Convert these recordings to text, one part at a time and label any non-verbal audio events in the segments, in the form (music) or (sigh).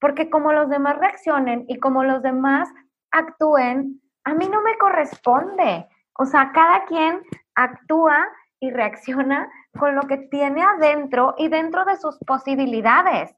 porque como los demás reaccionen y como los demás actúen, a mí no me corresponde. O sea, cada quien actúa y reacciona con lo que tiene adentro y dentro de sus posibilidades.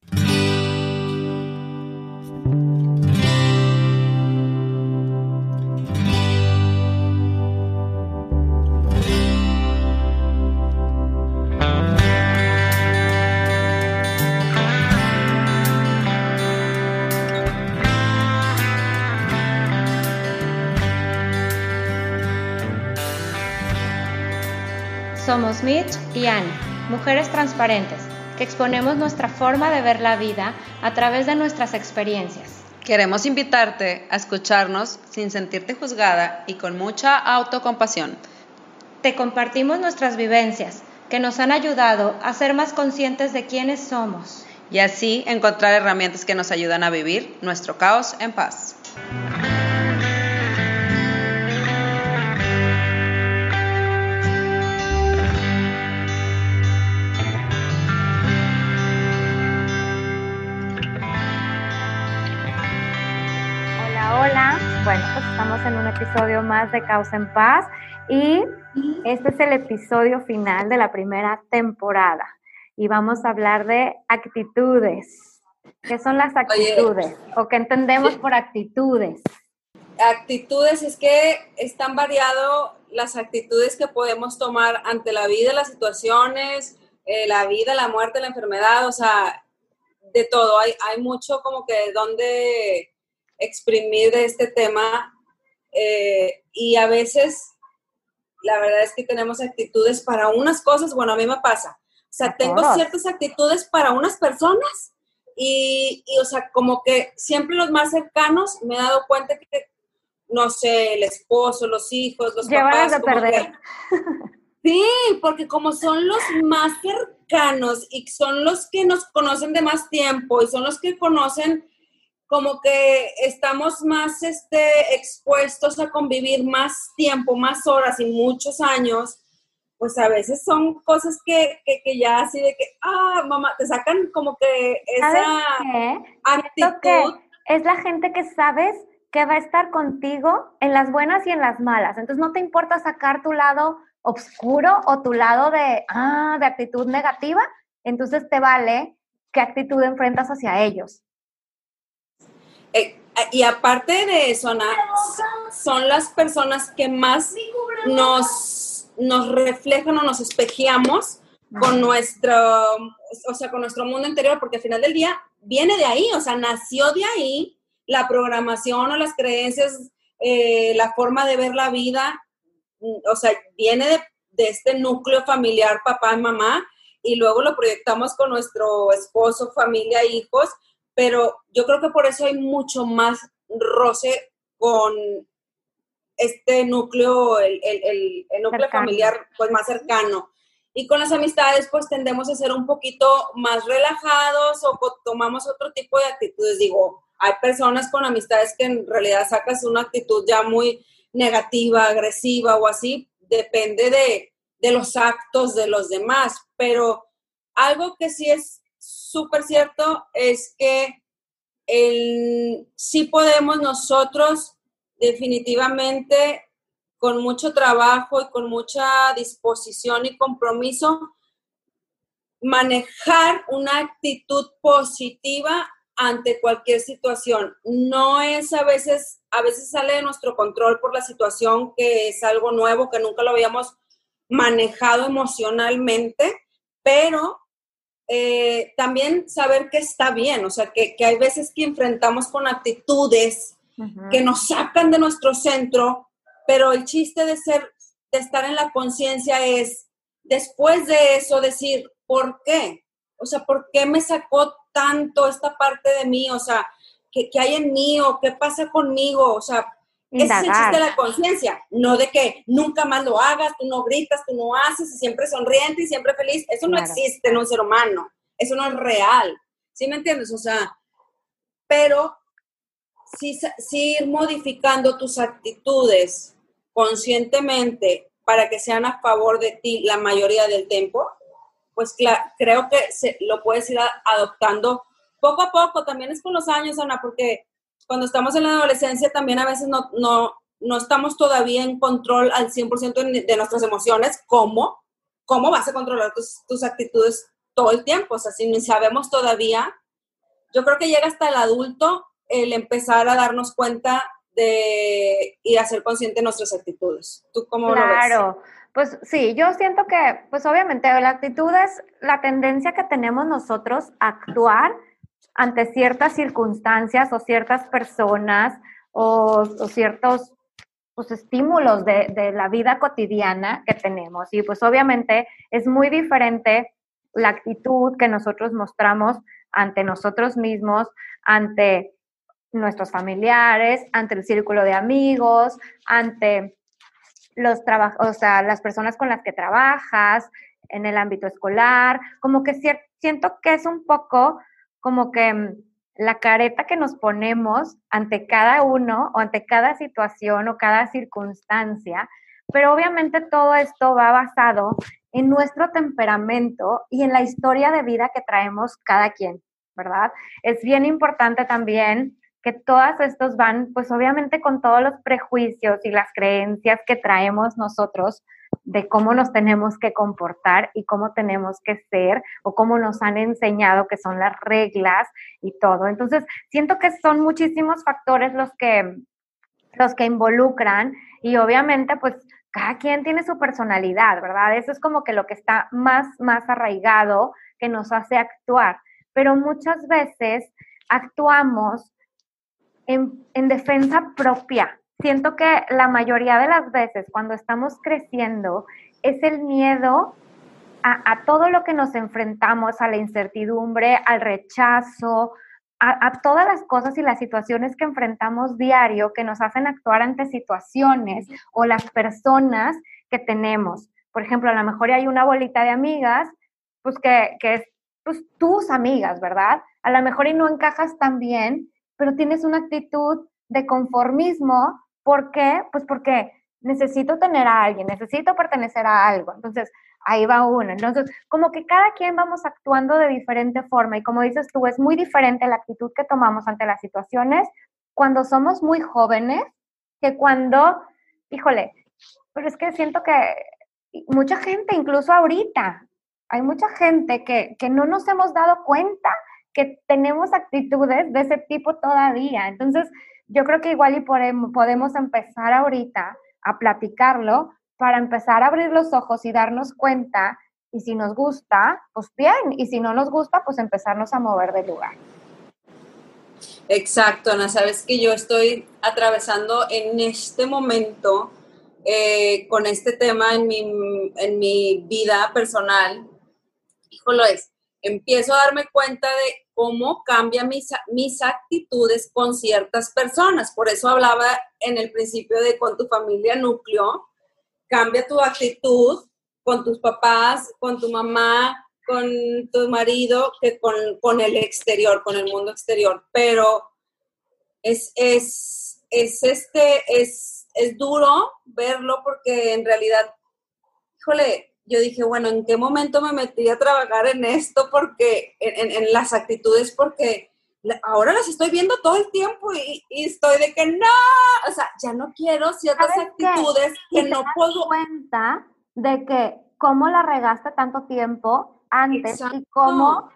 Somos Mitch y Annie, mujeres transparentes, que exponemos nuestra forma de ver la vida a través de nuestras experiencias. Queremos invitarte a escucharnos sin sentirte juzgada y con mucha autocompasión. Te compartimos nuestras vivencias, que nos han ayudado a ser más conscientes de quiénes somos. Y así encontrar herramientas que nos ayudan a vivir nuestro caos en paz. Bueno, pues estamos en un episodio más de Causa en Paz y este es el episodio final de la primera temporada y vamos a hablar de actitudes. ¿Qué son las actitudes? ¿O qué entendemos por actitudes? Actitudes es que están variado las actitudes que podemos tomar ante la vida, las situaciones, eh, la vida, la muerte, la enfermedad, o sea, de todo. Hay, hay mucho como que donde exprimir de este tema eh, y a veces la verdad es que tenemos actitudes para unas cosas, bueno, a mí me pasa, o sea, tengo ciertas actitudes para unas personas y, o sea, como que siempre los más cercanos me he dado cuenta que, no sé, el esposo, los hijos, los papás. De perder. sí, porque como son los más cercanos y son los que nos conocen de más tiempo y son los que conocen como que estamos más este, expuestos a convivir más tiempo, más horas y muchos años, pues a veces son cosas que, que, ya así de que, ah, mamá, te sacan como que esa actitud. es la gente que sabes que va a estar contigo en las buenas y en las malas. Entonces no te importa sacar tu lado oscuro o tu lado de, ah, de actitud negativa, entonces te vale qué actitud enfrentas hacia ellos. Eh, y aparte de eso, Ana, son las personas que más nos, nos reflejan o nos espejeamos con nuestro, o sea, con nuestro mundo interior, porque al final del día viene de ahí, o sea, nació de ahí la programación o las creencias, eh, la forma de ver la vida, o sea, viene de, de este núcleo familiar, papá y mamá, y luego lo proyectamos con nuestro esposo, familia, hijos, pero yo creo que por eso hay mucho más roce con este núcleo, el, núcleo familiar pues más cercano. Y con las amistades pues tendemos a ser un poquito más relajados o tomamos otro tipo de actitudes. Digo, hay personas con amistades que en realidad sacas una actitud ya muy negativa, agresiva o así, depende de, de los actos de los demás, pero algo que sí es súper cierto es que el, sí podemos nosotros definitivamente con mucho trabajo y con mucha disposición y compromiso manejar una actitud positiva ante cualquier situación. No es a veces, a veces sale de nuestro control por la situación que es algo nuevo, que nunca lo habíamos manejado emocionalmente, pero eh, también saber que está bien, o sea, que, hay veces que enfrentamos con actitudes que nos sacan de nuestro centro, pero el chiste de ser, de estar en la conciencia es, después de eso, decir, ¿por qué? O sea, ¿por qué me sacó tanto esta parte de mí? O sea, ¿qué, qué hay en mí o qué pasa conmigo? O sea, ese es el chiste de la conciencia, no de que nunca más lo hagas, tú no gritas, tú no haces, y siempre sonriente y siempre feliz. Eso no existe en un ser humano, eso no es real. ¿Sí me entiendes? O sea, pero sí, sí ir modificando tus actitudes conscientemente para que sean a favor de ti la mayoría del tiempo, pues creo que se, lo puedes ir adoptando poco a poco, también es con los años, Ana, porque cuando estamos en la adolescencia también a veces no, no, no estamos todavía en control al 100% de nuestras emociones. ¿Cómo? ¿Cómo vas a controlar tus, tus actitudes todo el tiempo? O sea, si ni sabemos todavía, yo creo que llega hasta el adulto el empezar a darnos cuenta de y hacer consciente nuestras actitudes. ¿Tú cómo claro. lo ves? Claro. Pues sí, yo siento que, pues obviamente la actitud es la tendencia que tenemos nosotros a actuar ante ciertas circunstancias o ciertas personas o, ciertos pues, estímulos de, de, la vida cotidiana que tenemos. Y pues obviamente es muy diferente la actitud que nosotros mostramos ante nosotros mismos, ante nuestros familiares, ante el círculo de amigos, ante los o sea, las personas con las que trabajas, en el ámbito escolar, como que siento que es un poco como que mm, la careta que nos ponemos ante cada uno o ante cada situación o cada circunstancia, pero obviamente todo esto va basado en nuestro temperamento y en la historia de vida que traemos cada quien, ¿verdad? Es bien importante también que todas estos van, pues obviamente con todos los prejuicios y las creencias que traemos nosotros de cómo nos tenemos que comportar y cómo tenemos que ser o cómo nos han enseñado que son las reglas y todo. Entonces, siento que son muchísimos factores los que los que involucran y obviamente pues cada quien tiene su personalidad, ¿verdad? Eso es como que lo que está más más arraigado que nos hace actuar, pero muchas veces actuamos en, en defensa propia. Siento que la mayoría de las veces cuando estamos creciendo es el miedo a, a, todo lo que nos enfrentamos, a la incertidumbre, al rechazo, a, a, todas las cosas y las situaciones que enfrentamos diario que nos hacen actuar ante situaciones o las personas que tenemos. Por ejemplo, a lo mejor hay una bolita de amigas, pues que, que es pues, tus amigas, ¿verdad? A lo mejor y no encajas tan bien pero tienes una actitud de conformismo. ¿Por qué? Pues porque necesito tener a alguien, necesito pertenecer a algo. Entonces, ahí va uno. Entonces, como que cada quien vamos actuando de diferente forma y como dices tú, es muy diferente la actitud que tomamos ante las situaciones cuando somos muy jóvenes que cuando, híjole, pero es que siento que mucha gente, incluso ahorita, hay mucha gente que, que no nos hemos dado cuenta que tenemos actitudes de ese tipo todavía. Entonces, yo creo que igual y podemos empezar ahorita a platicarlo para empezar a abrir los ojos y darnos cuenta y si nos gusta, pues bien, y si no nos gusta, pues empezarnos a mover de lugar. Exacto, Ana, sabes que yo estoy atravesando en este momento eh, con este tema en mi, en mi vida personal. Híjole, es, empiezo a darme cuenta de cómo cambian mis, mis actitudes con ciertas personas. Por eso hablaba en el principio de con tu familia núcleo, cambia tu actitud con tus papás, con tu mamá, con tu marido, que con, con el exterior, con el mundo exterior. Pero es, es, es, este, es, es duro verlo porque en realidad, híjole, yo dije, bueno, ¿en qué momento me metí a trabajar en esto? Porque, en, en las actitudes, porque ahora las estoy viendo todo el tiempo y, y, estoy de que no, o sea, ya no quiero ciertas actitudes que no puedo. cuenta de que cómo la regaste tanto tiempo antes Exacto. y cómo,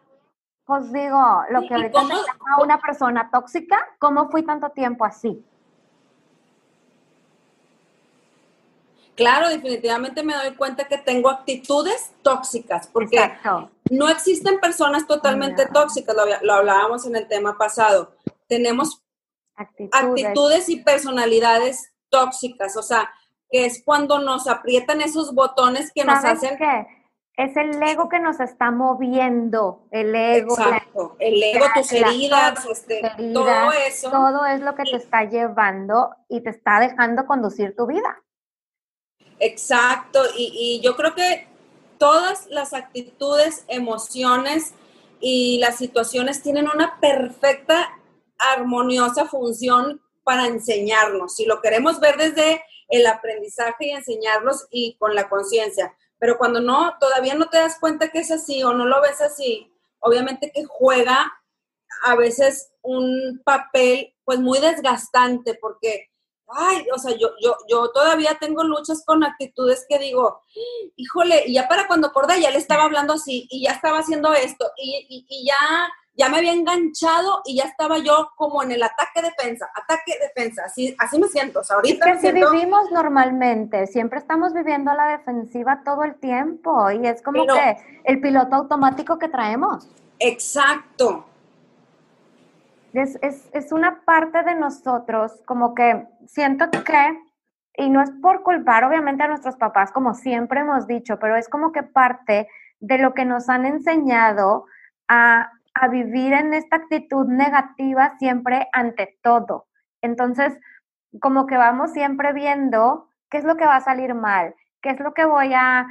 pues digo, lo que ahorita cómo, a una persona tóxica, ¿cómo fui tanto tiempo así? Claro, definitivamente me doy cuenta que tengo actitudes tóxicas, porque Exacto. no existen personas totalmente no. tóxicas, lo, lo, hablábamos en el tema pasado. Tenemos actitudes. actitudes. y personalidades tóxicas, o sea, que es cuando nos aprietan esos botones que nos hacen... Qué? Es el ego que nos está moviendo, el ego. Exacto, la, el ego, tus heridas, este, heridas, todo eso. Todo es lo que te está llevando y te está dejando conducir tu vida. Exacto, y, yo creo que todas las actitudes, emociones y las situaciones tienen una perfecta, armoniosa función para enseñarnos, si lo queremos ver desde el aprendizaje y enseñarlos y con la conciencia. Pero cuando no, todavía no te das cuenta que es así o no lo ves así, obviamente que juega a veces un papel pues muy desgastante porque, ay, o sea, yo, yo, yo todavía tengo luchas con actitudes que digo, híjole, y ya para cuando acordé ya le estaba hablando así y ya estaba haciendo esto y, y ya ya me había enganchado y ya estaba yo como en el ataque defensa, ataque defensa, así, así me siento. O sea, ahorita es que vivimos normalmente, siempre estamos viviendo a la defensiva todo el tiempo y es como que el piloto automático que traemos. Exacto. Es, es, es una parte de nosotros, como que siento que, y no es por culpar obviamente a nuestros papás, como siempre hemos dicho, pero es como que parte de lo que nos han enseñado a a vivir en esta actitud negativa siempre ante todo. Entonces, como que vamos siempre viendo qué es lo que va a salir mal, qué es lo que voy a,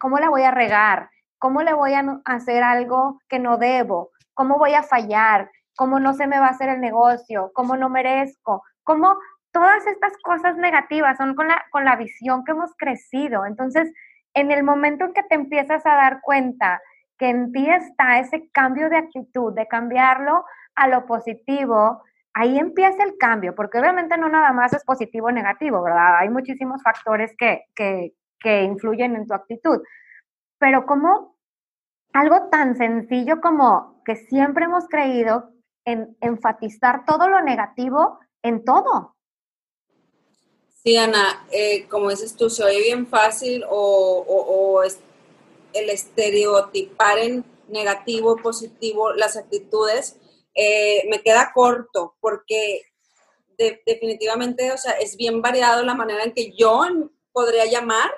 cómo la voy a regar, cómo le voy a hacer algo que no debo, cómo voy a fallar, cómo no se me va a hacer el negocio, cómo no merezco, cómo todas estas cosas negativas son con la, con la visión que hemos crecido. Entonces, en el momento en que te empiezas a dar cuenta que en ti está ese cambio de actitud, de cambiarlo a lo positivo, ahí empieza el cambio, porque obviamente no nada más es positivo o negativo, ¿verdad? Hay muchísimos factores que, que, que influyen en tu actitud, pero como algo tan sencillo como que siempre hemos creído en enfatizar todo lo negativo en todo. Sí, Ana, eh, como dices tú, se oye bien fácil o, o, o es, el estereotipar en negativo, positivo las actitudes, eh, me queda corto porque definitivamente, o sea, es bien variado la manera en que yo podría llamar,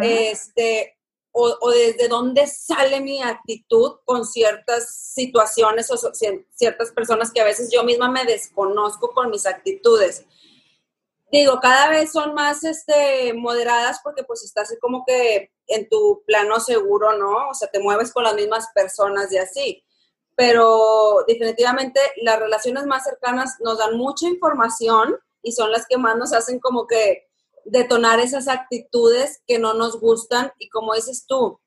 este, o, desde dónde sale mi actitud con ciertas situaciones o ciertas personas que a veces yo misma me desconozco con mis actitudes digo, cada vez son más este, moderadas porque pues estás como que en tu plano seguro, ¿no? O sea, te mueves con las mismas personas y así. Pero definitivamente las relaciones más cercanas nos dan mucha información y son las que más nos hacen como que detonar esas actitudes que no nos gustan y como dices tú,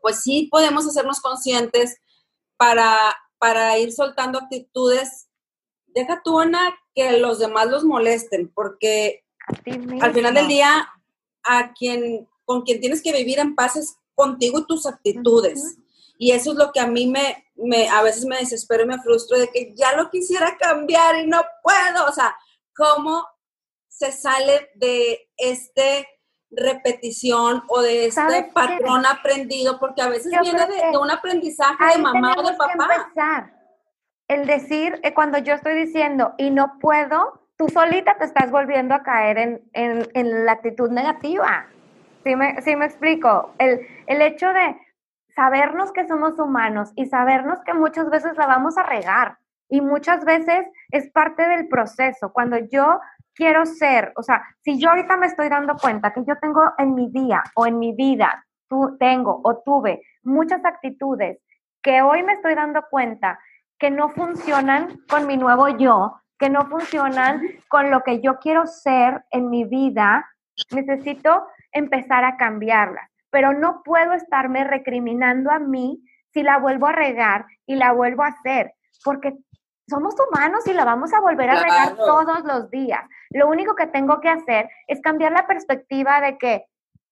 pues sí podemos hacernos conscientes para, para ir soltando actitudes. Deja tú, Ana, que los demás los molesten, porque al final del día, a quien, con quien tienes que vivir en paz es contigo y tus actitudes. Y eso es lo que a mí me, me, a veces me desespero y me frustro de que ya lo quisiera cambiar y no puedo. O sea, ¿cómo se sale de este repetición o de este patrón aprendido? Porque a veces viene de, un aprendizaje de mamá o de papá el decir, eh, cuando yo estoy diciendo y no puedo, tú solita te estás volviendo a caer en, en, la actitud negativa. ¿Sí me, sí me explico? El, el hecho de sabernos que somos humanos y sabernos que muchas veces la vamos a regar y muchas veces es parte del proceso. Cuando yo quiero ser, o sea, si yo ahorita me estoy dando cuenta que yo tengo en mi día o en mi vida, tú, tengo o tuve muchas actitudes que hoy me estoy dando cuenta que no funcionan con mi nuevo yo, que no funcionan con lo que yo quiero ser en mi vida, necesito empezar a cambiarlas. Pero no puedo estarme recriminando a mí si la vuelvo a regar y la vuelvo a hacer, porque somos humanos y la vamos a volver a regar todos los días. Lo único que tengo que hacer es cambiar la perspectiva de que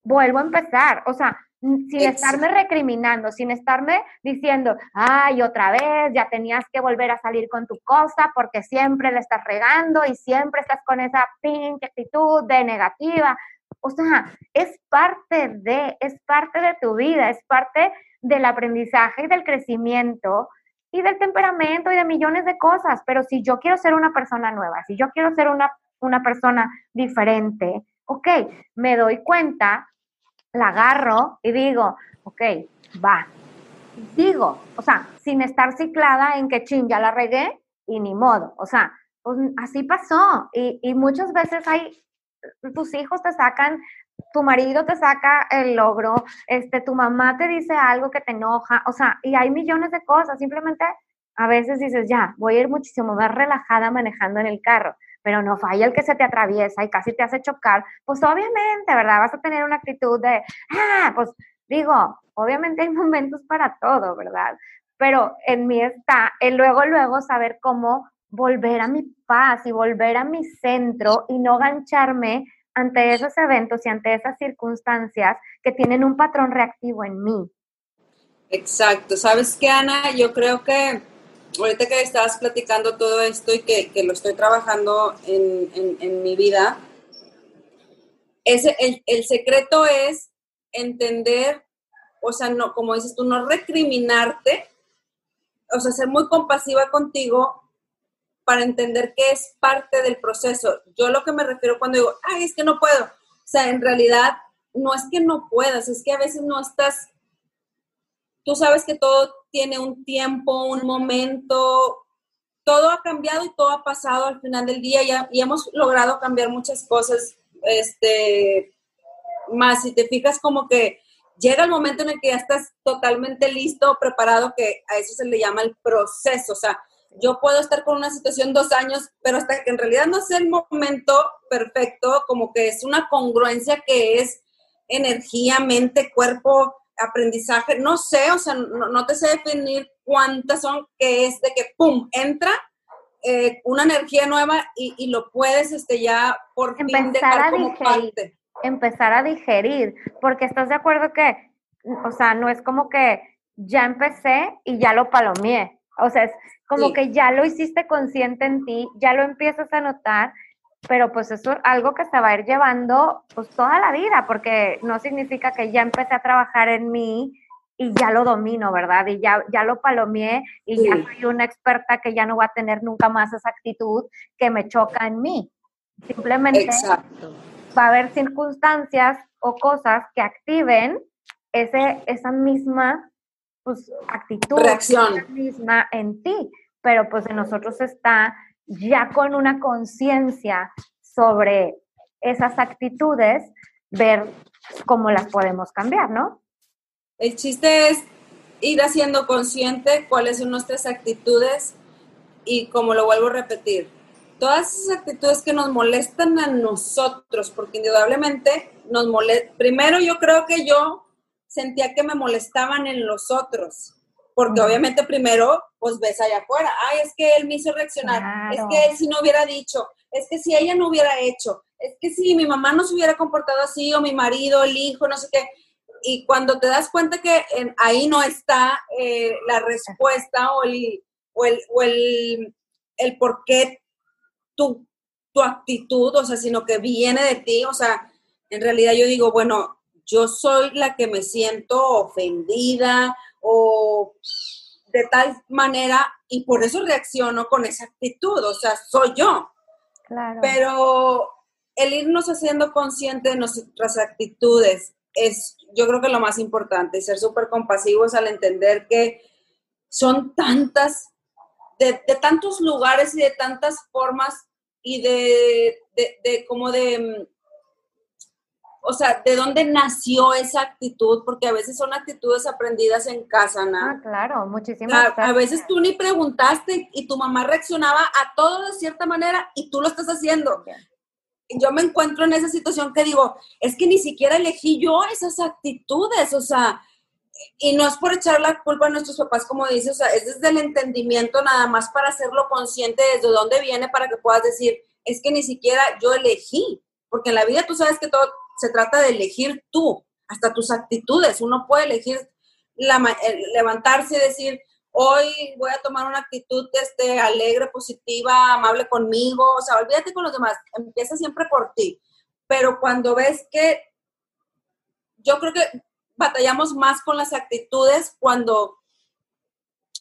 vuelvo a empezar. O sea, sin estarme recriminando, sin estarme diciendo, ay, otra vez, ya tenías que volver a salir con tu cosa porque siempre le estás regando y siempre estás con esa pinche actitud de negativa. O sea, es parte de, es parte de tu vida, es parte del aprendizaje y del crecimiento y del temperamento y de millones de cosas. Pero si yo quiero ser una persona nueva, si yo quiero ser una, una persona diferente, ok, me doy cuenta la agarro y digo, ok, va. Digo, o sea, sin estar ciclada en que ching, ya la regué y ni modo. O sea, pues así pasó. Y, y muchas veces hay, tus hijos te sacan, tu marido te saca el logro, este, tu mamá te dice algo que te enoja, o sea, y hay millones de cosas. Simplemente a veces dices, ya, voy a ir muchísimo más relajada manejando en el carro pero no falla el que se te atraviesa y casi te hace chocar, pues obviamente, ¿verdad? Vas a tener una actitud de, ah, pues digo, obviamente hay (laughs) momentos para todo, ¿verdad? pero en mí está el luego, luego saber cómo volver a mi paz y volver a mi centro y no gancharme ante esos eventos y ante esas circunstancias que tienen un patrón reactivo en mí. Exacto. ¿Sabes qué, Ana? Yo creo que ahorita que estabas platicando todo esto y que, lo estoy trabajando en, mi vida, ese, el, el, secreto es entender, o sea, no, como dices tú, no recriminarte, o sea, ser muy compasiva contigo para entender que es parte del proceso. Yo lo que me refiero cuando digo, ay, es que no puedo. O sea, en realidad no es que no puedas, es que a veces no estás, tú sabes que todo tiene un tiempo, un momento, todo ha cambiado y todo ha pasado al final del día y, y hemos logrado cambiar muchas cosas, este, más si te fijas como que llega el momento en el que ya estás totalmente listo, preparado, que a eso se le llama el proceso, o sea, yo puedo estar con una situación dos años, pero hasta que en realidad no sea el momento perfecto, como que es una congruencia que es energía, mente, cuerpo, aprendizaje, no sé, o sea, no, te sé definir cuántas son, que es de que, ¡pum!, entra eh, una energía nueva y, lo puedes este, ya por fin dejar como parte. Empezar a digerir, porque estás de acuerdo que, o sea, no es como que ya empecé y ya lo palomeé, o sea, es como que ya lo hiciste consciente en ti, ya lo empiezas a notar, pero pues eso es algo que se va a ir llevando pues toda la vida, porque no significa que ya empecé a trabajar en mí y ya lo domino, ¿verdad? Y ya, ya lo palomeé y ya soy una experta que ya no va a tener nunca más esa actitud que me choca en mí. Simplemente va a haber circunstancias o cosas que activen ese, esa misma pues actitud Reacción. misma en ti, pero pues en nosotros está ya con una conciencia sobre esas actitudes, ver cómo las podemos cambiar, ¿no? El chiste es ir haciendo consciente cuáles son nuestras actitudes y como lo vuelvo a repetir, todas esas actitudes que nos molestan a nosotros, porque indudablemente nos molesta, primero yo creo que yo sentía que me molestaban en los otros. Porque obviamente primero, pues ves allá afuera, ay, es que él me hizo reaccionar, es que él si no hubiera dicho, es que si ella no hubiera hecho, es que si mi mamá no se hubiera comportado así, o mi marido, el hijo, no sé qué. Y cuando te das cuenta que ahí no está eh, la respuesta o el, o el, o el, el por qué tu, tu actitud, o sea, sino que viene de ti, o sea, en realidad yo digo, bueno, yo soy la que me siento ofendida o de tal manera y por eso reacciono con esa actitud, o sea, soy yo. Claro. Pero el irnos haciendo consciente de nuestras actitudes es, yo creo que lo más importante, ser súper compasivos al entender que son tantas, de, tantos lugares y de tantas formas y de, de, de como de o sea, ¿de dónde nació esa actitud? Porque a veces son actitudes aprendidas en casa, ¿no? Ah, claro, muchísimas A, a veces tú ni preguntaste y tu mamá reaccionaba a todo de cierta manera y tú lo estás haciendo. Yo me encuentro en esa situación que digo, es que ni siquiera elegí yo esas actitudes, o sea, y no es por echar la culpa a nuestros papás, como dices, o sea, es desde el entendimiento nada más para hacerlo consciente desde dónde viene para que puedas decir, es que ni siquiera yo elegí, porque en la vida tú sabes que todo se trata de elegir tú, hasta tus actitudes. Uno puede elegir levantarse y decir, hoy voy a tomar una actitud este, alegre, positiva, amable conmigo. O sea, olvídate con los demás, empieza siempre por ti. Pero cuando ves que yo creo que batallamos más con las actitudes cuando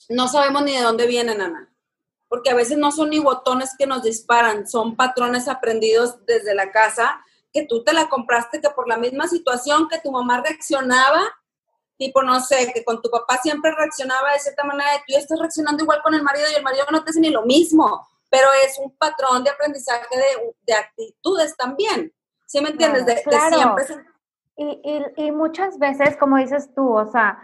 no sabemos ni de dónde vienen, Ana. Porque a veces no son ni botones que nos disparan, son patrones aprendidos desde la casa que tú te la compraste, que por la misma situación que tu mamá reaccionaba, tipo, no sé, que con tu papá siempre reaccionaba de cierta manera, tú ya estás reaccionando igual con el marido y el marido no te hace ni lo mismo, pero es un patrón de aprendizaje de, actitudes también. ¿Sí me entiendes? De, siempre. Y, y, y muchas veces, como dices tú, o sea,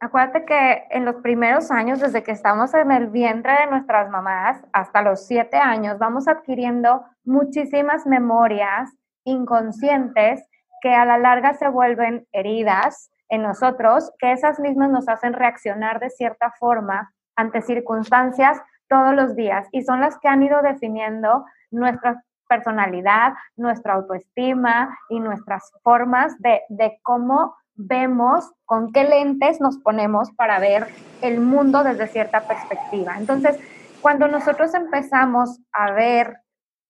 acuérdate que en los primeros años, desde que estamos en el vientre de nuestras mamás hasta los siete años, vamos adquiriendo muchísimas memorias inconscientes que a la larga se vuelven heridas en nosotros que esas mismas nos hacen reaccionar de cierta forma ante circunstancias todos los días y son las que han ido definiendo nuestra personalidad, nuestra autoestima y nuestras formas de, de cómo vemos, con qué lentes nos ponemos para ver el mundo desde cierta perspectiva. Entonces, cuando nosotros empezamos a ver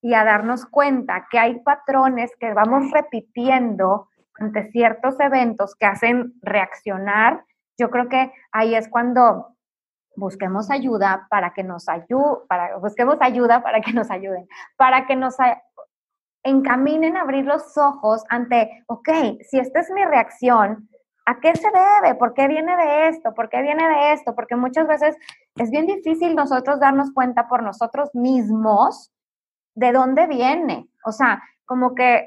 y a darnos cuenta que hay patrones que vamos repitiendo ante ciertos eventos que hacen reaccionar, yo creo que ahí es cuando busquemos ayuda para que nos ayude, para, busquemos ayuda para que nos ayuden, para que nos encaminen a abrir los ojos ante, ok, si esta es mi reacción, ¿a qué se debe? ¿Por qué viene de esto? ¿Por qué viene de esto? Porque muchas veces es bien difícil nosotros darnos cuenta por nosotros mismos de dónde viene. O sea, como que,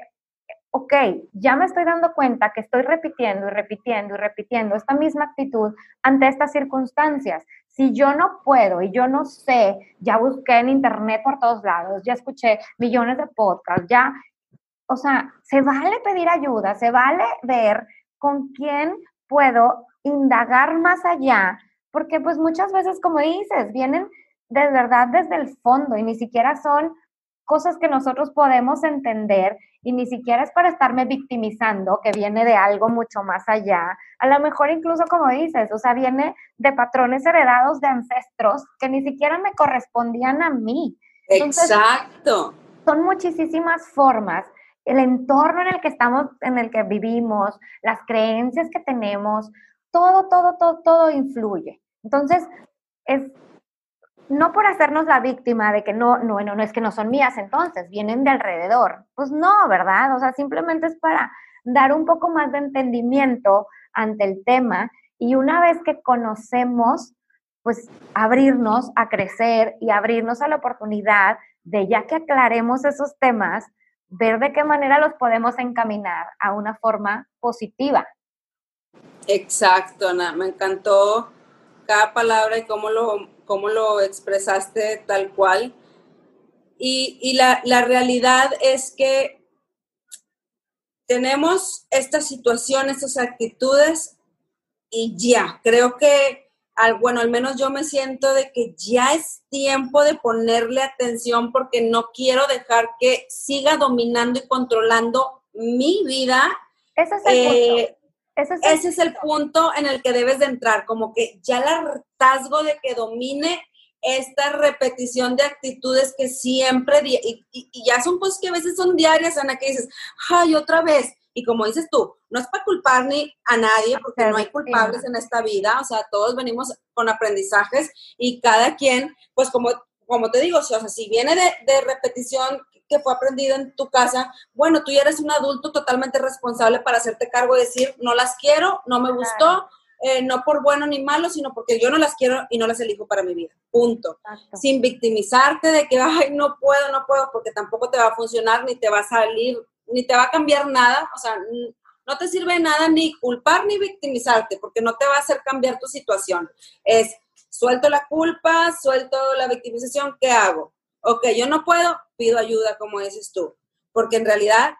ok, ya me estoy dando cuenta que estoy repitiendo y repitiendo y repitiendo esta misma actitud ante estas circunstancias. Si yo no puedo y yo no sé, ya busqué en internet por todos lados, ya escuché millones de podcasts, ya, o sea, se vale pedir ayuda, se vale ver con quién puedo indagar más allá, porque pues muchas veces, como dices, vienen de verdad desde el fondo y ni siquiera son cosas que nosotros podemos entender y ni siquiera es para estarme victimizando, que viene de algo mucho más allá. A lo mejor incluso como dices, o sea, viene de patrones heredados de ancestros que ni siquiera me correspondían a mí. Exacto. Son muchísimas formas. El entorno en el que estamos, en el que vivimos, las creencias que tenemos, todo, todo, todo, todo influye. Entonces, es no por hacernos la víctima de que no, no, no, no es que no son mías entonces, vienen de alrededor. Pues no, ¿verdad? O sea, simplemente es para dar un poco más de entendimiento ante el tema y una vez que conocemos, pues abrirnos a crecer y abrirnos a la oportunidad de ya que aclaremos esos temas, ver de qué manera los podemos encaminar a una forma positiva. Exacto, Ana, me encantó cada palabra y cómo lo, cómo lo expresaste tal cual. Y, la, la, realidad es que tenemos esta situación, estas actitudes y ya, creo que, bueno, al menos yo me siento de que ya es tiempo de ponerle atención porque no quiero dejar que siga dominando y controlando mi vida. Ese es el eh, ese es, el, punto en el que debes de entrar, como que ya el hartazgo de que domine esta repetición de actitudes que siempre, y, ya son cosas que a veces son diarias, Ana, que dices, ay, otra vez. Y como dices tú, no es para culpar ni a nadie, porque no hay culpables en esta vida, o sea, todos venimos con aprendizajes y cada quien, pues como, como te digo, o sea, si viene de, de repetición que fue aprendido en tu casa, bueno, tú ya eres un adulto totalmente responsable para hacerte cargo y decir, no las quiero, no me gustó, eh, no por bueno ni malo, sino porque yo no las quiero y no las elijo para mi vida. Punto. Sin victimizarte de que, ay, no puedo, no puedo, porque tampoco te va a funcionar, ni te va a salir, ni te va a cambiar nada. O sea, no te sirve nada ni culpar ni victimizarte, porque no te va a hacer cambiar tu situación. Es, suelto la culpa, suelto la victimización, ¿qué hago? Ok, yo no puedo, pido ayuda, como dices tú, porque en realidad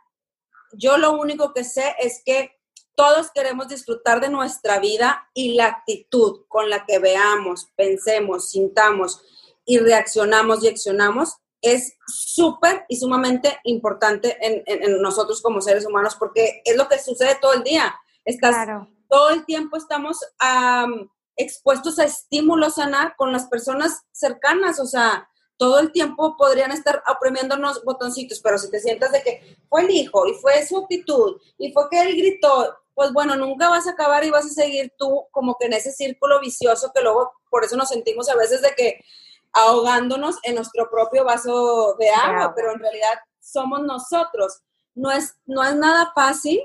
yo lo único que sé es que todos queremos disfrutar de nuestra vida y la actitud con la que veamos, pensemos, sintamos y reaccionamos y accionamos es súper y sumamente importante en, nosotros como seres humanos porque es lo que sucede todo el día. Estás, Todo el tiempo estamos expuestos a estímulos, Ana, con las personas cercanas, o sea, todo el tiempo podrían estar oprimiéndonos botoncitos, pero si te sientas de que fue el hijo y fue su actitud y fue que él gritó, pues bueno, nunca vas a acabar y vas a seguir tú como que en ese círculo vicioso que luego por eso nos sentimos a veces de que ahogándonos en nuestro propio vaso de agua, pero en realidad somos nosotros. No es, no es nada fácil,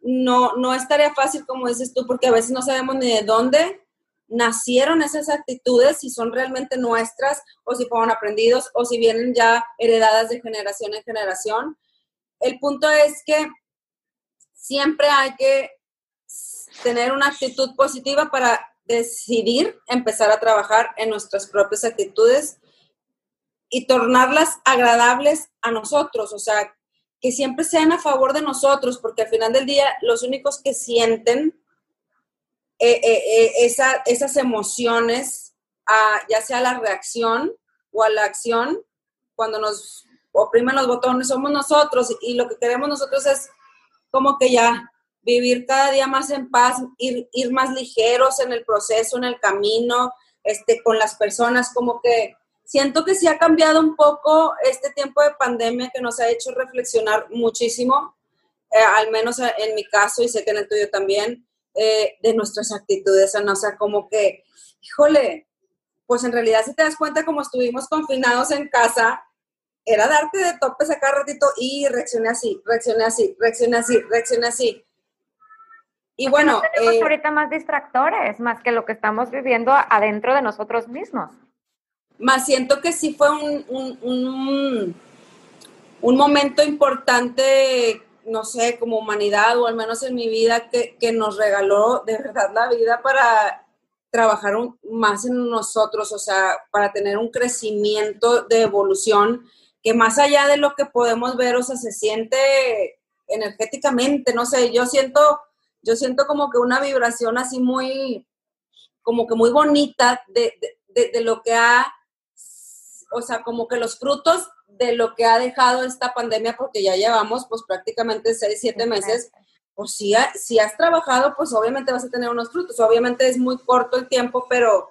no, no es tarea fácil como dices tú, porque a veces no sabemos ni de dónde nacieron esas actitudes, si son realmente nuestras o si fueron aprendidos o si vienen ya heredadas de generación en generación. El punto es que siempre hay que tener una actitud positiva para decidir empezar a trabajar en nuestras propias actitudes y tornarlas agradables a nosotros, o sea, que siempre sean a favor de nosotros, porque al final del día los únicos que sienten eh, eh, esa, esas emociones, ya sea la reacción o la acción, cuando nos oprimen los botones, somos nosotros y lo que queremos nosotros es como que ya vivir cada día más en paz, ir, más ligeros en el proceso, en el camino, este, con las personas, como que siento que sí ha cambiado un poco este tiempo de pandemia que nos ha hecho reflexionar muchísimo, eh, al menos en mi caso y sé que en el tuyo también, eh, de nuestras actitudes, o sea, como que, híjole, pues en realidad si te das cuenta como estuvimos confinados en casa, era darte de topes a cada ratito y reaccioné así, reaccioné así, reaccioné así, reaccioné así. Y bueno. tenemos eh, ahorita más distractores, más que lo que estamos viviendo adentro de nosotros mismos. Más siento que sí fue un, un, un, momento importante, no sé, como humanidad, o al menos en mi vida, que, que nos regaló de verdad la vida para trabajar más en nosotros, o sea, para tener un crecimiento de evolución que más allá de lo que podemos ver, o sea, se siente energéticamente, no sé, yo siento yo siento como que una vibración así muy, como que muy bonita de, lo que ha, o sea, como que los frutos de lo que ha dejado esta pandemia, porque ya llevamos pues prácticamente seis, siete meses, pues si, si has trabajado, pues obviamente vas a tener unos frutos, obviamente es muy corto el tiempo, pero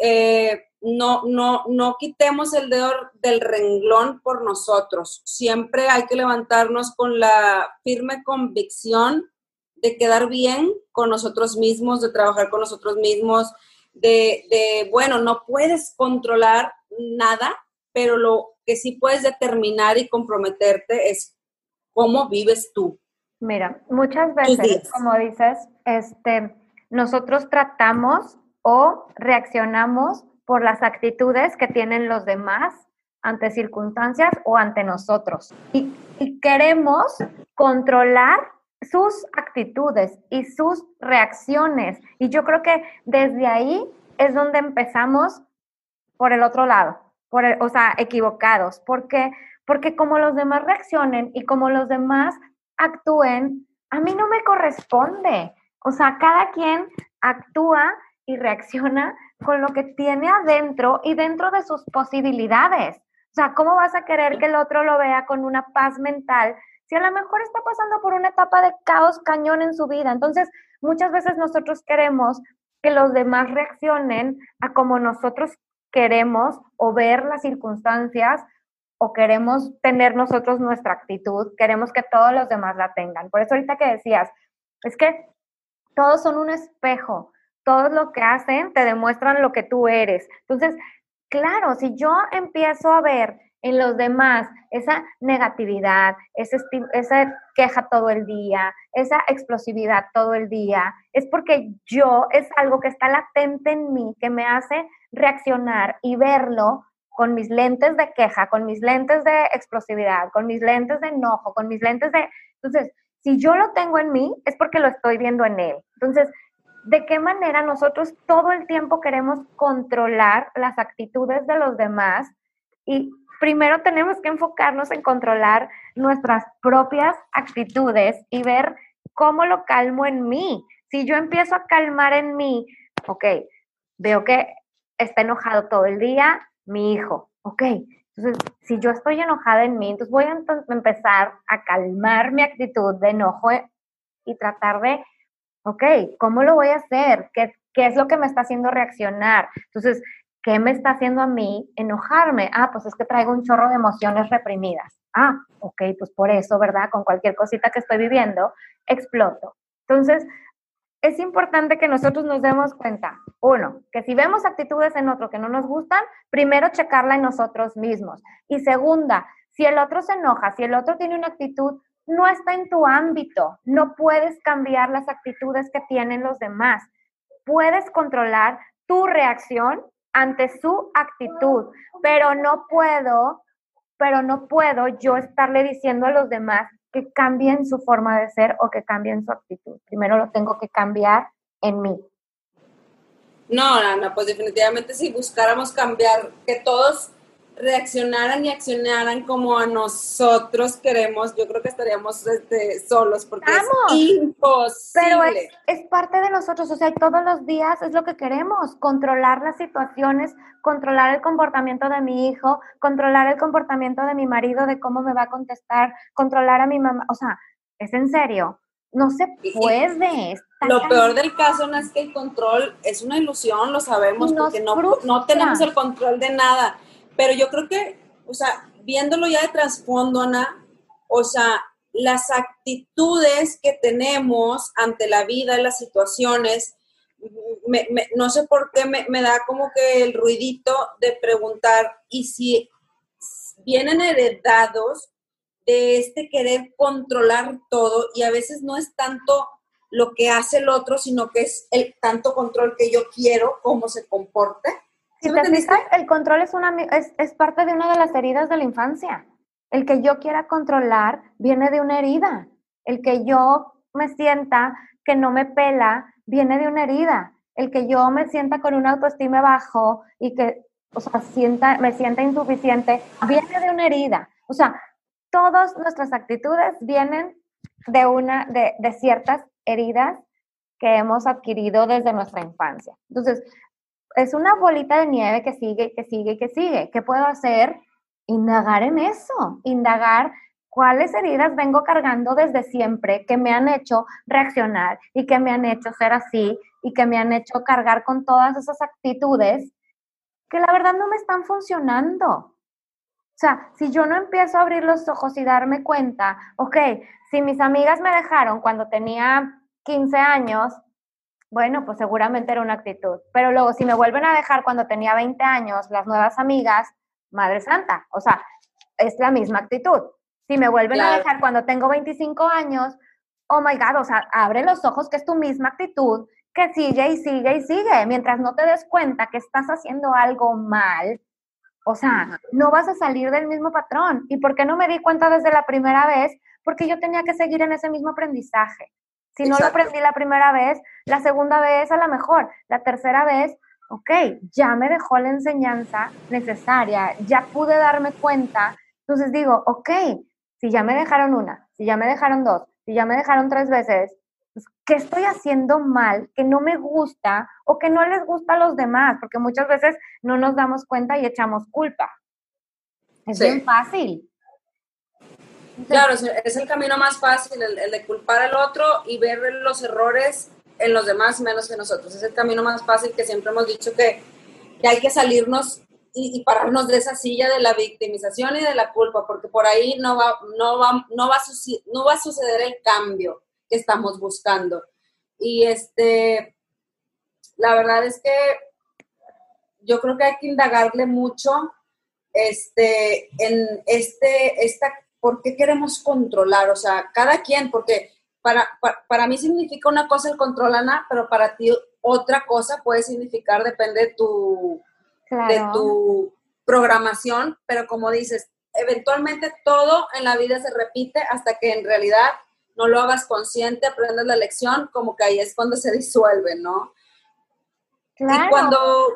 eh, no, no, no quitemos el dedo del renglón por nosotros. Siempre hay que levantarnos con la firme convicción de quedar bien con nosotros mismos, de trabajar con nosotros mismos, de, de, bueno, no puedes controlar nada, pero lo que sí puedes determinar y comprometerte es cómo vives tú. Mira, muchas veces, como dices, este, nosotros tratamos o reaccionamos por las actitudes que tienen los demás ante circunstancias o ante nosotros. Y, y queremos controlar sus actitudes y sus reacciones. Y yo creo que desde ahí es donde empezamos por el otro lado, por o sea, equivocados. porque Porque como los demás reaccionen y como los demás actúen, a mí no me corresponde. O sea, cada quien actúa y reacciona con lo que tiene adentro y dentro de sus posibilidades. O sea, ¿cómo vas a querer que el otro lo vea con una paz mental si a lo mejor está pasando por una etapa de caos cañón en su vida. Entonces, muchas veces nosotros queremos que los demás reaccionen a como nosotros queremos o ver las circunstancias o queremos tener nosotros nuestra actitud, queremos que todos los demás la tengan. Por eso ahorita que decías, es que todos son un espejo, todos lo que hacen te demuestran lo que tú eres. Entonces, claro, si yo empiezo a ver en los demás, esa negatividad, ese esa queja todo el día, esa explosividad todo el día, es porque yo es algo que está latente en mí, que me hace reaccionar y verlo con mis lentes de queja, con mis lentes de explosividad, con mis lentes de enojo, con mis lentes de... Entonces, si yo lo tengo en mí, es porque lo estoy viendo en él. Entonces, ¿de qué manera nosotros todo el tiempo queremos controlar las actitudes de los demás? Y primero tenemos que enfocarnos en controlar nuestras propias actitudes y ver cómo lo calmo en mí. Si yo empiezo a calmar en mí, ok, veo que está enojado todo el día mi hijo, ok. Entonces, si yo estoy enojada en mí, entonces voy a empezar a calmar mi actitud de enojo y tratar de, ok, ¿cómo lo voy a hacer? ¿Qué, qué es lo que me está haciendo reaccionar? Entonces, ¿Qué me está haciendo a mí enojarme? Ah, pues es que traigo un chorro de emociones reprimidas. Ah, ok, pues por eso, ¿verdad? Con cualquier cosita que estoy viviendo, exploto. Entonces, es importante que nosotros nos demos cuenta, uno, que si vemos actitudes en otro que no nos gustan, primero checarla en nosotros mismos. Y segunda, si el otro se enoja, si el otro tiene una actitud, no está en tu ámbito, no puedes cambiar las actitudes que tienen los demás. Puedes controlar tu reacción ante su actitud, pero no puedo, pero no puedo yo estarle diciendo a los demás que cambien su forma de ser o que cambien su actitud. Primero lo tengo que cambiar en mí. No, Ana, pues definitivamente si buscáramos cambiar, que todos reaccionaran y accionaran como a nosotros queremos, yo creo que estaríamos este, solos porque es imposible. Pero es, es, parte de nosotros, o sea, todos los días es lo que queremos, controlar las situaciones, controlar el comportamiento de mi hijo, controlar el comportamiento de mi marido, de cómo me va a contestar, controlar a mi mamá, o sea, es en serio. No se puede. Lo peor del caso no es que el control es una ilusión, lo sabemos, porque no, no tenemos el control de nada pero yo creo que, o sea, viéndolo ya de trasfondo, Ana, o sea, las actitudes que tenemos ante la vida, las situaciones, no sé por qué me, da como que el ruidito de preguntar, ¿y si vienen heredados de este querer controlar todo y a veces no es tanto lo que hace el otro, sino que es el tanto control que yo quiero, cómo se comporte? Si te fijas, el control es, una, es, es parte de una de las heridas de la infancia. El que yo quiera controlar viene de una herida. El que yo me sienta que no me pela viene de una herida. El que yo me sienta con una autoestima bajo y que, o sea, sienta, me sienta insuficiente, viene de una herida. O sea, todas nuestras actitudes vienen de, una, de, de ciertas heridas que hemos adquirido desde nuestra infancia. Entonces, es una bolita de nieve que sigue, que sigue, que sigue. ¿Qué puedo hacer? Indagar en eso, indagar cuáles heridas vengo cargando desde siempre que me han hecho reaccionar y que me han hecho ser así y que me han hecho cargar con todas esas actitudes que la verdad no me están funcionando. O sea, si yo no empiezo a abrir los ojos y darme cuenta, ok, si mis amigas me dejaron cuando tenía 15 años, bueno, pues seguramente era una actitud. Pero luego, si me vuelven a dejar cuando tenía 20 años, las nuevas amigas, Madre Santa, o sea, es la misma actitud. Si me vuelven a dejar cuando tengo 25 años, oh my God, o sea, abre los ojos que es tu misma actitud que sigue y sigue y sigue. Mientras no te des cuenta que estás haciendo algo mal, o sea, no vas a salir del mismo patrón. ¿Y por qué no me di cuenta desde la primera vez? Porque yo tenía que seguir en ese mismo aprendizaje. Si no lo aprendí la primera vez, la segunda vez a lo mejor, la tercera vez, ok, ya me dejó la enseñanza necesaria, ya pude darme cuenta. Entonces digo, ok, si ya me dejaron una, si ya me dejaron dos, si ya me dejaron tres veces, pues, ¿qué estoy haciendo mal que no me gusta o que no les gusta a los demás? Porque muchas veces no nos damos cuenta y echamos culpa. Es bien fácil. Claro, es el camino más fácil, el, de culpar al otro y ver los errores en los demás menos que nosotros. Es el camino más fácil que siempre hemos dicho que, hay que salirnos y, pararnos de esa silla de la victimización y de la culpa, porque por ahí no va, no va, no va, a, no va a suceder el cambio que estamos buscando. Y este, la verdad es que yo creo que hay que indagarle mucho este, en este, esta ¿por qué queremos controlar? O sea, cada quien, porque para, para, mí significa una cosa el control, Ana, pero para ti otra cosa puede significar, depende de tu, de tu programación, pero como dices, eventualmente todo en la vida se repite hasta que en realidad no lo hagas consciente, aprendas la lección, como que ahí es cuando se (laughs) disuelve, ¿no? Claro. Y cuando...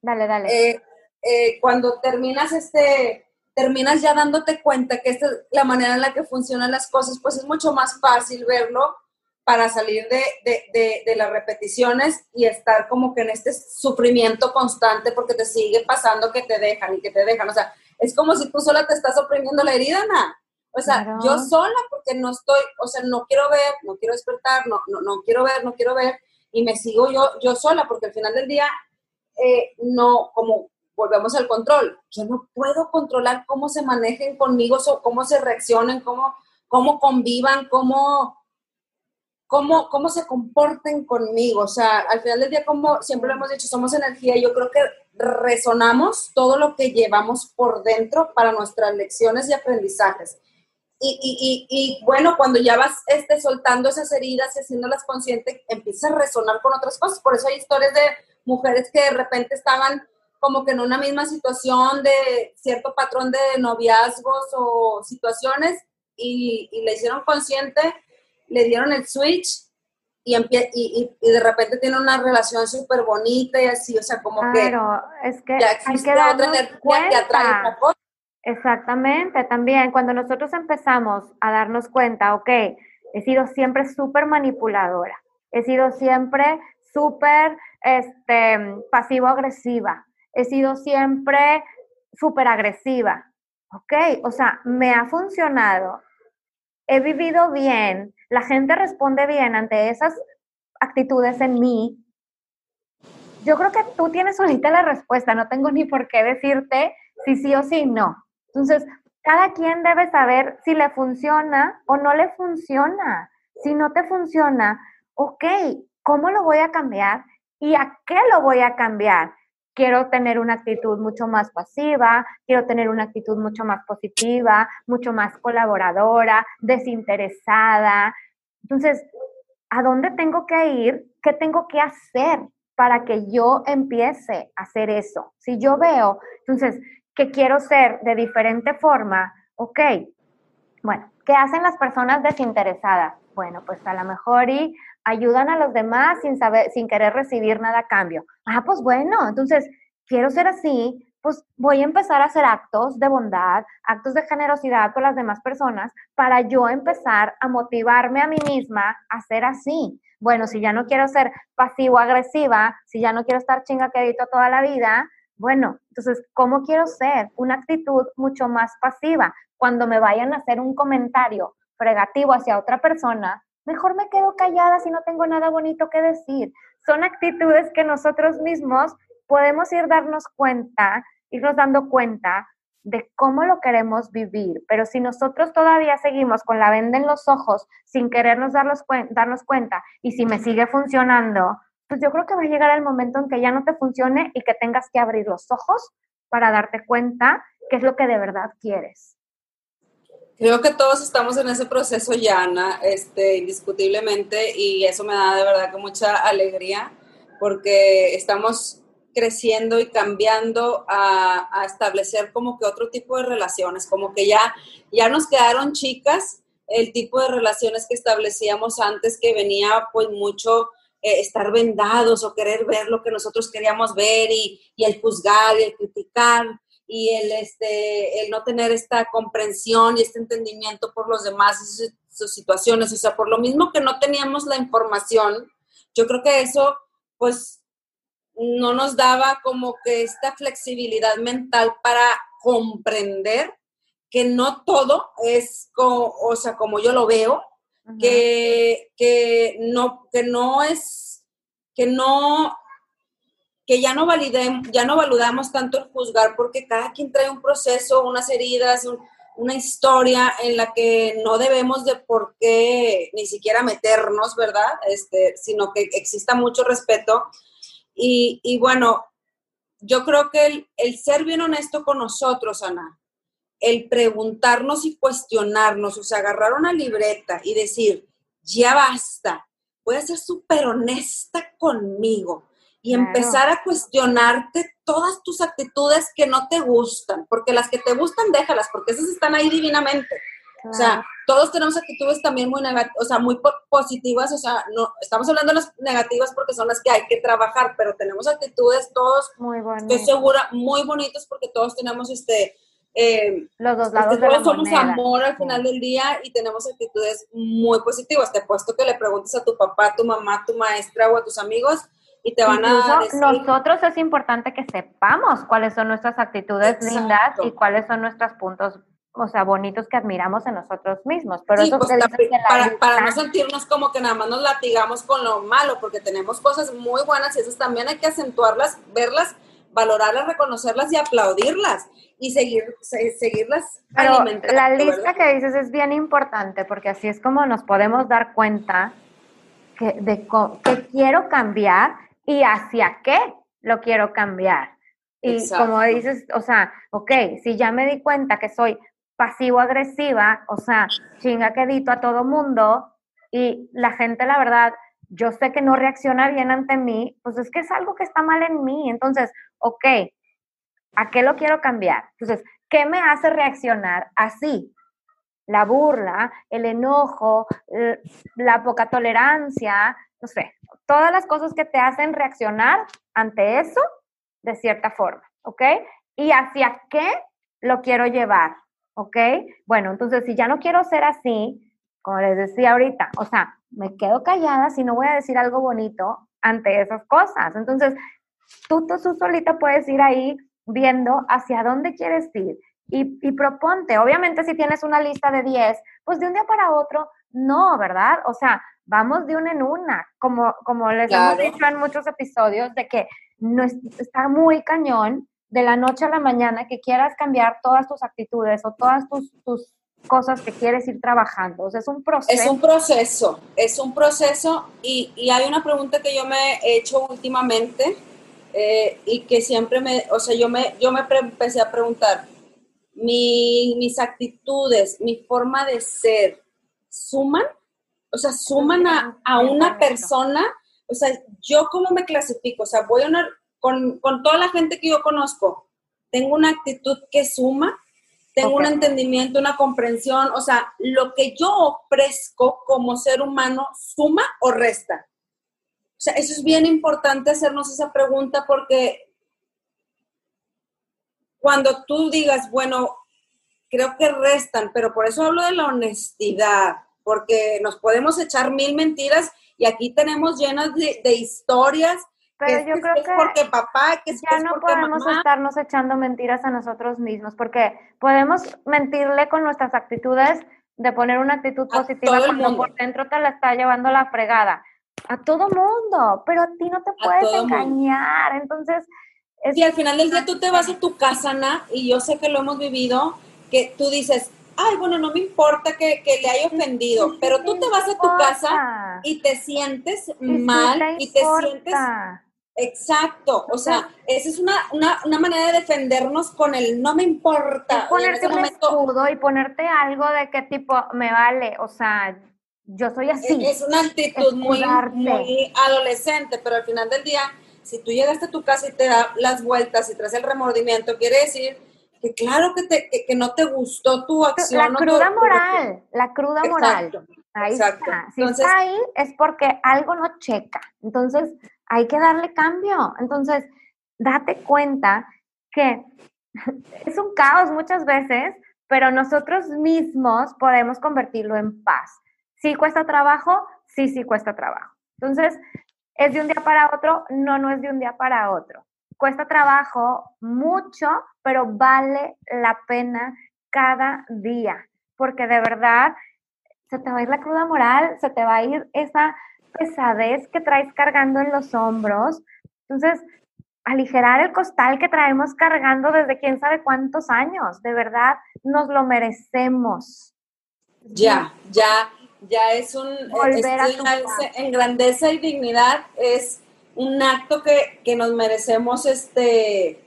Dale, dale. Eh, eh, cuando terminas este, terminas ya dándote cuenta que esta es la manera en la que funcionan las cosas, pues es mucho más fácil verlo para salir de, de, de, las repeticiones y estar como que en este sufrimiento constante porque te sigue pasando que te dejan y que te dejan. O sea, es como si tú sola te estás oprimiendo la herida, ¿no? O sea, yo sola porque no estoy, o sea, no quiero ver, no quiero despertar, no, no, no quiero ver, no quiero ver, y me sigo yo, yo sola porque al final del día, eh, no, como volvemos al control. Yo no puedo controlar cómo se manejen conmigo, cómo se reaccionen, cómo, cómo convivan, cómo, cómo, cómo se comporten conmigo. O sea, al final del día, como siempre lo hemos dicho, somos energía. Yo creo que resonamos todo lo que llevamos por dentro para nuestras lecciones y aprendizajes. Y, y, y, y, bueno, cuando ya vas este, soltando esas heridas y haciéndolas conscientes, empieza a resonar con otras cosas. Por eso hay historias de mujeres que de repente estaban como que en una misma situación de cierto patrón de noviazgos o situaciones y, le hicieron consciente, le dieron el switch y, y, y, de repente tiene una relación súper bonita y así, o sea, como claro, que es que hay que darnos cuenta. Exactamente, también cuando nosotros empezamos a darnos cuenta, ok, he sido siempre súper manipuladora, he sido siempre súper este, pasivo-agresiva, he sido siempre súper agresiva, ok, o sea, me ha funcionado, he vivido bien, la gente responde bien ante esas actitudes en mí, yo creo que tú tienes ahorita la respuesta, no tengo ni por qué decirte si sí o si no. Entonces, cada quien debe saber si le funciona o no le funciona. Si no te funciona, ok, ¿cómo lo voy a cambiar? ¿Y a qué lo voy a cambiar? Quiero tener una actitud mucho más pasiva, quiero tener una actitud mucho más positiva, mucho más colaboradora, desinteresada. Entonces, ¿a dónde tengo que ir? ¿Qué tengo que hacer para que yo empiece a hacer eso? Si yo veo, entonces, que quiero ser de diferente forma, ok, bueno, ¿qué hacen las personas desinteresadas? Bueno, pues a lo mejor y ayudan a los demás sin saber, sin querer recibir nada a cambio. Ah, pues bueno, entonces quiero ser así, pues voy a empezar a hacer actos de bondad, actos de generosidad con las demás personas para yo empezar a motivarme a mí misma a ser así. Bueno, si ya no quiero ser pasivo-agresiva, si ya no quiero estar chingaquedito toda la vida, bueno, entonces, ¿cómo quiero ser? Una actitud mucho más pasiva. Cuando me vayan a hacer un comentario fregativo hacia otra persona, mejor me quedo callada si no tengo nada bonito que decir. Son actitudes que nosotros mismos podemos ir darnos cuenta, irnos dando cuenta de cómo lo queremos vivir. Pero si nosotros todavía seguimos con la venda en los ojos sin querernos darnos, cuenta y si me sigue funcionando, pues yo creo que va a llegar el momento en que ya no te funcione y que tengas que abrir los ojos para darte cuenta qué es lo que de verdad quieres. Creo que todos estamos en ese proceso ya, Ana, este, indiscutiblemente, y eso me da de verdad que mucha alegría, porque estamos creciendo y cambiando a, establecer como que otro tipo de relaciones, como que ya, ya nos quedaron chicas el tipo de relaciones que establecíamos antes, que venía pues mucho eh, estar vendados o querer ver lo que nosotros queríamos ver y, el juzgar y el criticar y el, este, el no tener esta comprensión y este entendimiento por los demás y sus, situaciones. O sea, por lo mismo que no teníamos la información, yo creo que eso, pues, no nos daba como que esta flexibilidad mental para comprender que no todo es, como, o sea, como yo lo veo, que, no, que no es, que no, que ya no validemos, ya no validamos tanto el juzgar porque cada quien trae un proceso, unas heridas, una historia en la que no debemos de por qué ni siquiera meternos, ¿verdad? Este, sino que exista mucho respeto. Y, y bueno, yo creo que el, el, ser bien honesto con nosotros, Ana, el preguntarnos y cuestionarnos, o sea, agarrar una libreta y decir, ya basta, voy a ser súper honesta conmigo y empezar a cuestionarte todas tus actitudes que no te gustan, porque las que te gustan, déjalas, porque esas están ahí divinamente. O sea, todos tenemos actitudes también muy negativas, o sea, muy positivas, o sea, no, estamos hablando de las negativas porque son las que hay que trabajar, pero tenemos actitudes todos, muy estoy segura, muy bonitos porque todos tenemos este, eh, los dos lados de la somos amor al final del día y tenemos actitudes muy positivas. Te he puesto que le preguntes a tu papá, a tu mamá, a tu maestra o a tus amigos y te van a decir... nosotros es importante que sepamos cuáles son nuestras actitudes lindas y cuáles son nuestros puntos o sea, bonitos que admiramos en nosotros mismos. Pero eso pues, para, para, no sentirnos como que nada más nos latigamos con lo malo, porque tenemos cosas muy buenas y esas también hay que acentuarlas, verlas, valorarlas, reconocerlas y aplaudirlas y seguir, seguirlas Pero La lista que dices es bien importante porque así es como nos podemos dar cuenta que, de que quiero cambiar y hacia qué lo quiero cambiar. Y como dices, o sea, ok, si ya me di cuenta que soy pasivo-agresiva, o sea, chinga quedito a todo mundo y la gente, la verdad, yo sé que no reacciona bien ante mí, pues es que es algo que está mal en mí. Entonces, ok, ¿A qué lo quiero cambiar? Entonces, ¿qué me hace reaccionar así? La burla, el enojo, la poca tolerancia. No sé, todas las cosas que te hacen reaccionar ante eso de cierta forma, ¿ok? ¿Y hacia qué lo quiero llevar? ¿Ok? Bueno, entonces si ya no quiero ser así, como les decía ahorita, o sea, me quedo callada si no voy a decir algo bonito ante esas cosas. Entonces, tú, tú, solita puedes ir ahí viendo hacia dónde quieres ir y, y, proponte. Obviamente, si tienes una lista de 10, pues de un día para otro, no, ¿verdad? O sea, vamos de una en una, como, como les hemos dicho en muchos episodios, de que no está muy cañón de la noche a la mañana que quieras cambiar todas tus actitudes o todas tus, tus cosas que quieres ir trabajando. O sea, es un proceso. Es un proceso, es un proceso y, y hay una pregunta que yo me he hecho últimamente eh, y que siempre me, o sea, yo me, yo me empecé a preguntar, mi, mis actitudes, mi forma de ser, ¿suman? O sea, ¿suman a, a una persona? O sea, ¿yo cómo me clasifico? O sea, voy a una, con, con, toda la gente que yo conozco, tengo una actitud que suma, tengo okay. un entendimiento, una comprensión, o sea, lo que yo ofrezco como ser humano suma o resta. O sea, eso es bien importante hacernos esa pregunta porque cuando tú digas, bueno, creo que restan, pero por eso hablo de la honestidad, porque nos podemos echar mil mentiras y aquí tenemos llenas de, de historias pero yo creo que, es porque papá, que es ya no podemos mamá. estarnos echando mentiras a nosotros mismos, porque podemos mentirle con nuestras actitudes de poner una actitud positiva cuando por dentro te la está llevando la fregada. A todo mundo, pero a ti no te puedes engañar. Mundo. Entonces, es... y al final del día tú te vas a tu casa, Ana, y yo sé que lo hemos vivido, que tú dices, ay, bueno, no me importa que, que le haya ofendido, sí, pero tú te vas a tu casa y te sientes mal y te sientes Exacto, o sea, esa es una, una, una, manera de defendernos con el no me importa. Es ponerte un escudo y ponerte algo de qué tipo me vale, o sea, yo soy así. Es una actitud muy, muy, adolescente, pero al final del día, si tú llegaste a tu casa y te da las vueltas y traes el remordimiento, quiere decir que claro que, te, que, que no te gustó tu acción. La cruda moral, la cruda exacto, moral. Ahí exacto. está. Si Entonces, está ahí es porque algo no checa. Entonces, hay que darle cambio. Entonces, date cuenta que (laughs) es un caos muchas veces, pero nosotros mismos podemos convertirlo en paz. Sí cuesta trabajo, sí, sí cuesta trabajo. Entonces, ¿es de un día para otro? No, no es de un día para otro. Cuesta trabajo mucho, pero vale la pena cada día, porque de verdad se te va a ir la cruda moral, se te va a ir esa pesadez que traes cargando en los hombros. Entonces, aligerar el costal que traemos cargando desde quién sabe cuántos años. De verdad, nos lo merecemos. Ya, ya, ya es un... Volver a tu en grandeza y dignidad es un acto que, que nos merecemos este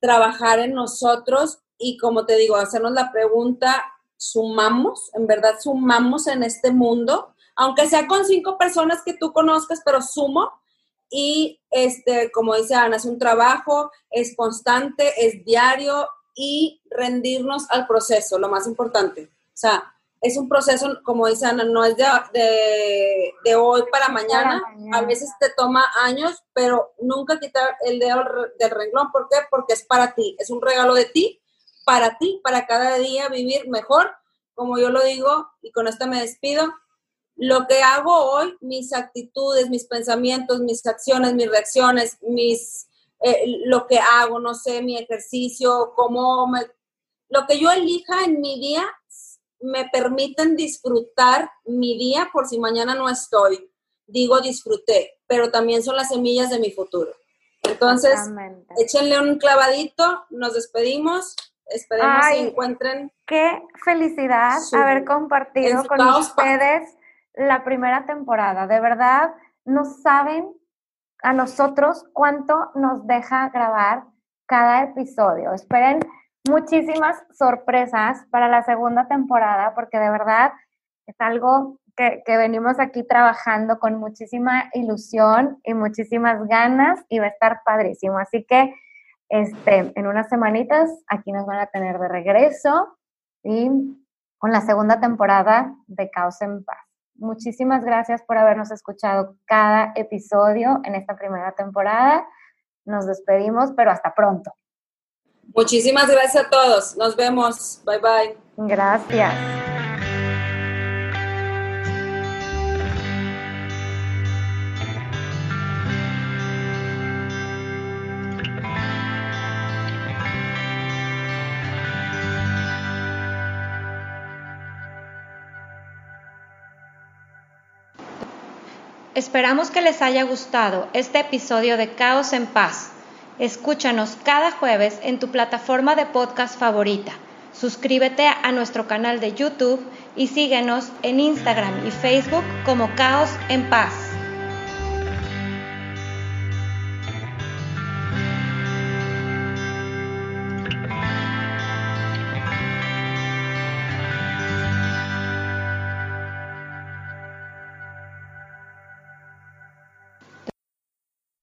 trabajar en nosotros y como te digo, hacernos la pregunta, ¿sumamos? ¿En verdad sumamos en este mundo? aunque sea con cinco personas que tú conozcas, pero sumo. Y este, como dice Ana, es un trabajo, es constante, es diario y rendirnos al proceso, lo más importante. O sea, es un proceso, como dice Ana, no es de, de, de hoy para mañana. para mañana. A veces te toma años, pero nunca quitar el dedo del renglón. ¿Por qué? Porque es para ti, es un regalo de ti, para ti, para cada día vivir mejor. Como yo lo digo, y con esto me despido, lo que hago hoy, mis actitudes, mis pensamientos, mis acciones, mis reacciones, mis, eh, lo que hago, no sé, mi ejercicio, cómo me, lo que yo elija en mi día me permiten disfrutar mi día por si mañana no estoy. Digo disfruté, pero también son las semillas de mi futuro. Entonces, échenle un clavadito, nos despedimos, esperemos Ay, que encuentren. Qué felicidad su, haber compartido con ustedes la primera temporada. De verdad, no saben a nosotros cuánto nos deja grabar cada episodio. Esperen muchísimas sorpresas para la segunda temporada porque de verdad es algo que, venimos aquí trabajando con muchísima ilusión y muchísimas ganas y va a estar padrísimo. Así que este, en unas semanitas aquí nos van a tener de regreso y con la segunda temporada de Caos en Paz. muchísimas gracias por habernos escuchado cada episodio en esta primera temporada. Nos despedimos, pero hasta pronto. Muchísimas gracias a todos. Nos vemos. Bye bye. Gracias. Esperamos que les haya gustado este episodio de Caos en Paz. Escúchanos cada jueves en tu plataforma de podcast favorita. Suscríbete a nuestro canal de YouTube y síguenos en Instagram y Facebook como Caos en Paz.